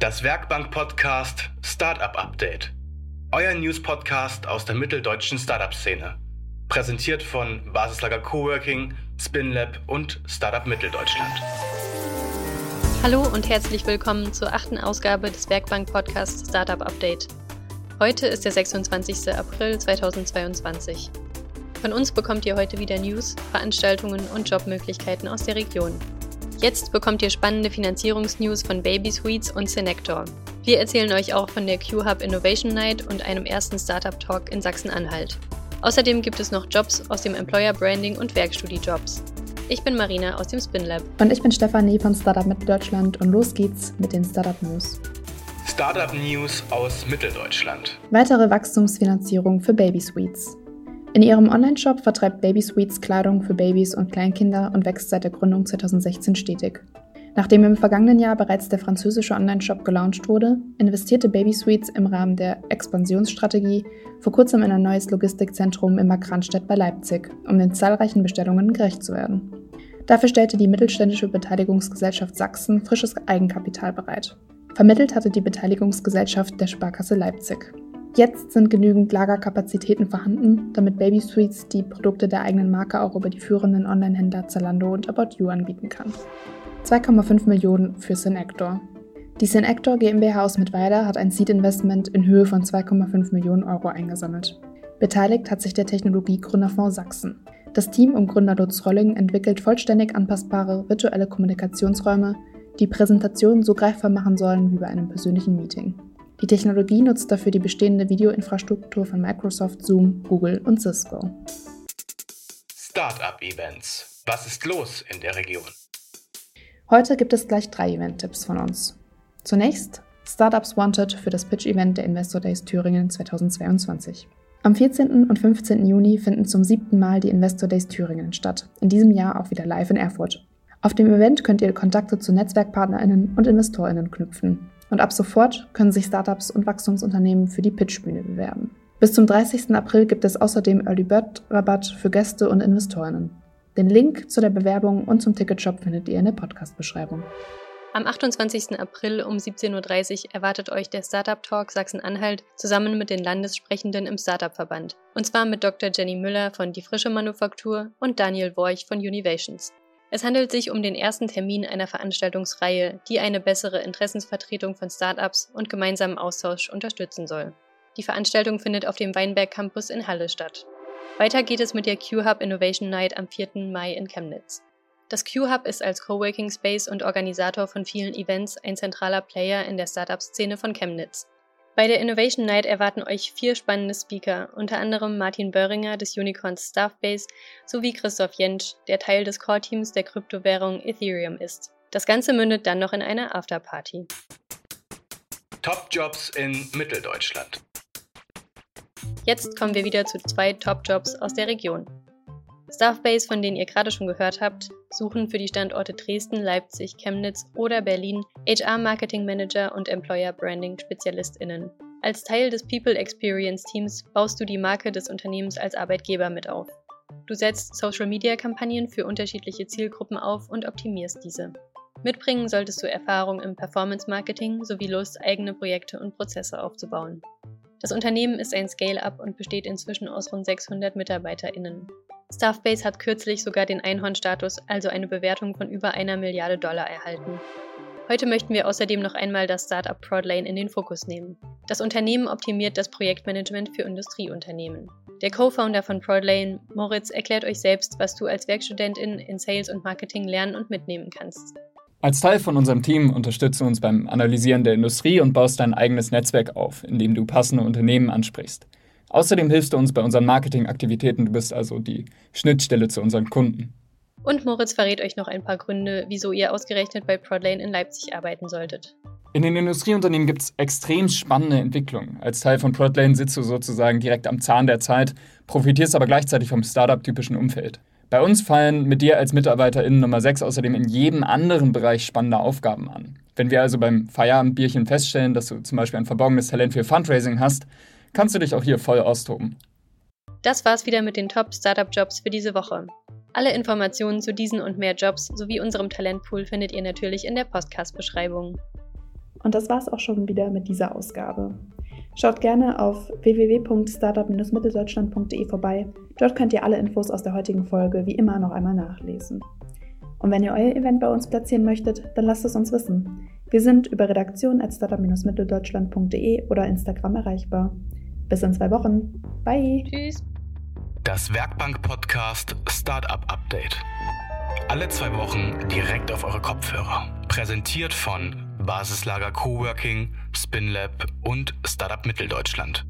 Das Werkbank-Podcast Startup Update. Euer News-Podcast aus der mitteldeutschen Startup-Szene. Präsentiert von Basislager Coworking, SpinLab und Startup Mitteldeutschland. Hallo und herzlich willkommen zur achten Ausgabe des Werkbank-Podcasts Startup Update. Heute ist der 26. April 2022. Von uns bekommt ihr heute wieder News, Veranstaltungen und Jobmöglichkeiten aus der Region. Jetzt bekommt ihr spannende Finanzierungsnews von Baby und Senector. Wir erzählen euch auch von der Q-Hub Innovation Night und einem ersten Startup Talk in Sachsen-Anhalt. Außerdem gibt es noch Jobs aus dem Employer Branding und Werkstudie-Jobs. Ich bin Marina aus dem Spinlab. Und ich bin Stefanie von Startup Mitteldeutschland und los geht's mit den Startup News. Startup News aus Mitteldeutschland. Weitere Wachstumsfinanzierung für Baby. In ihrem Online-Shop vertreibt Baby Sweets Kleidung für Babys und Kleinkinder und wächst seit der Gründung 2016 stetig. Nachdem im vergangenen Jahr bereits der französische Online-Shop gelauncht wurde, investierte Baby Sweets im Rahmen der Expansionsstrategie vor kurzem in ein neues Logistikzentrum in Markranstädt bei Leipzig, um den zahlreichen Bestellungen gerecht zu werden. Dafür stellte die mittelständische Beteiligungsgesellschaft Sachsen frisches Eigenkapital bereit. Vermittelt hatte die Beteiligungsgesellschaft der Sparkasse Leipzig. Jetzt sind genügend Lagerkapazitäten vorhanden, damit Baby Sweets die Produkte der eigenen Marke auch über die führenden Online-Händler Zalando und About You anbieten kann. 2,5 Millionen für Synactor. Die Synactor GmbH aus Mittweida hat ein Seed-Investment in Höhe von 2,5 Millionen Euro eingesammelt. Beteiligt hat sich der Technologiegründerfonds Sachsen. Das Team um Gründer Lutz Rolling entwickelt vollständig anpassbare virtuelle Kommunikationsräume, die Präsentationen so greifbar machen sollen wie bei einem persönlichen Meeting. Die Technologie nutzt dafür die bestehende Videoinfrastruktur von Microsoft, Zoom, Google und Cisco. Startup Events. Was ist los in der Region? Heute gibt es gleich drei Event-Tipps von uns. Zunächst Startups Wanted für das Pitch-Event der Investor Days Thüringen 2022. Am 14. und 15. Juni finden zum siebten Mal die Investor Days Thüringen statt, in diesem Jahr auch wieder live in Erfurt. Auf dem Event könnt ihr Kontakte zu NetzwerkpartnerInnen und InvestorInnen knüpfen. Und ab sofort können sich Startups und Wachstumsunternehmen für die Pitchbühne bewerben. Bis zum 30. April gibt es außerdem Early Bird Rabatt für Gäste und Investorinnen. Den Link zu der Bewerbung und zum Ticketshop findet ihr in der Podcast-Beschreibung. Am 28. April um 17.30 Uhr erwartet euch der Startup Talk Sachsen-Anhalt zusammen mit den Landessprechenden im Startup-Verband. Und zwar mit Dr. Jenny Müller von Die Frische Manufaktur und Daniel Worch von Univations. Es handelt sich um den ersten Termin einer Veranstaltungsreihe, die eine bessere Interessensvertretung von Startups und gemeinsamen Austausch unterstützen soll. Die Veranstaltung findet auf dem Weinberg Campus in Halle statt. Weiter geht es mit der Q-Hub Innovation Night am 4. Mai in Chemnitz. Das Q-Hub ist als Coworking Space und Organisator von vielen Events ein zentraler Player in der Startup-Szene von Chemnitz. Bei der Innovation Night erwarten euch vier spannende Speaker, unter anderem Martin Böhringer des Unicorns Staffbase sowie Christoph Jentsch, der Teil des Core-Teams der Kryptowährung Ethereum ist. Das Ganze mündet dann noch in einer Afterparty. Top-Jobs in Mitteldeutschland. Jetzt kommen wir wieder zu zwei Top-Jobs aus der Region. Staffbase, von denen ihr gerade schon gehört habt, suchen für die Standorte Dresden, Leipzig, Chemnitz oder Berlin HR Marketing Manager und Employer Branding SpezialistInnen. Als Teil des People Experience Teams baust du die Marke des Unternehmens als Arbeitgeber mit auf. Du setzt Social Media Kampagnen für unterschiedliche Zielgruppen auf und optimierst diese. Mitbringen solltest du Erfahrung im Performance Marketing sowie Lust, eigene Projekte und Prozesse aufzubauen. Das Unternehmen ist ein Scale-up und besteht inzwischen aus rund 600 MitarbeiterInnen. Staffbase hat kürzlich sogar den Einhornstatus, also eine Bewertung von über einer Milliarde Dollar erhalten. Heute möchten wir außerdem noch einmal das Startup Prodlane in den Fokus nehmen. Das Unternehmen optimiert das Projektmanagement für Industrieunternehmen. Der Co-Founder von Prodlane, Moritz, erklärt euch selbst, was du als Werkstudentin in Sales und Marketing lernen und mitnehmen kannst. Als Teil von unserem Team unterstützt du uns beim Analysieren der Industrie und baust dein eigenes Netzwerk auf, in dem du passende Unternehmen ansprichst. Außerdem hilfst du uns bei unseren Marketingaktivitäten, du bist also die Schnittstelle zu unseren Kunden. Und Moritz verrät euch noch ein paar Gründe, wieso ihr ausgerechnet bei Prodlane in Leipzig arbeiten solltet. In den Industrieunternehmen gibt es extrem spannende Entwicklungen. Als Teil von Prodlane sitzt du sozusagen direkt am Zahn der Zeit, profitierst aber gleichzeitig vom Startup-typischen Umfeld. Bei uns fallen mit dir als Mitarbeiterin Nummer 6 außerdem in jedem anderen Bereich spannende Aufgaben an. Wenn wir also beim Feierabendbierchen feststellen, dass du zum Beispiel ein verborgenes Talent für Fundraising hast, kannst du dich auch hier voll austoben. Das war's wieder mit den Top Startup Jobs für diese Woche. Alle Informationen zu diesen und mehr Jobs sowie unserem Talentpool findet ihr natürlich in der Podcast-Beschreibung. Und das war's auch schon wieder mit dieser Ausgabe. Schaut gerne auf www.startup-mitteldeutschland.de vorbei. Dort könnt ihr alle Infos aus der heutigen Folge wie immer noch einmal nachlesen. Und wenn ihr euer Event bei uns platzieren möchtet, dann lasst es uns wissen. Wir sind über redaktion at startup-mitteldeutschland.de oder Instagram erreichbar. Bis in zwei Wochen. Bye. Tschüss. Das Werkbank-Podcast Startup Update. Alle zwei Wochen direkt auf eure Kopfhörer. Präsentiert von Basislager Coworking, SpinLab und Startup Mitteldeutschland.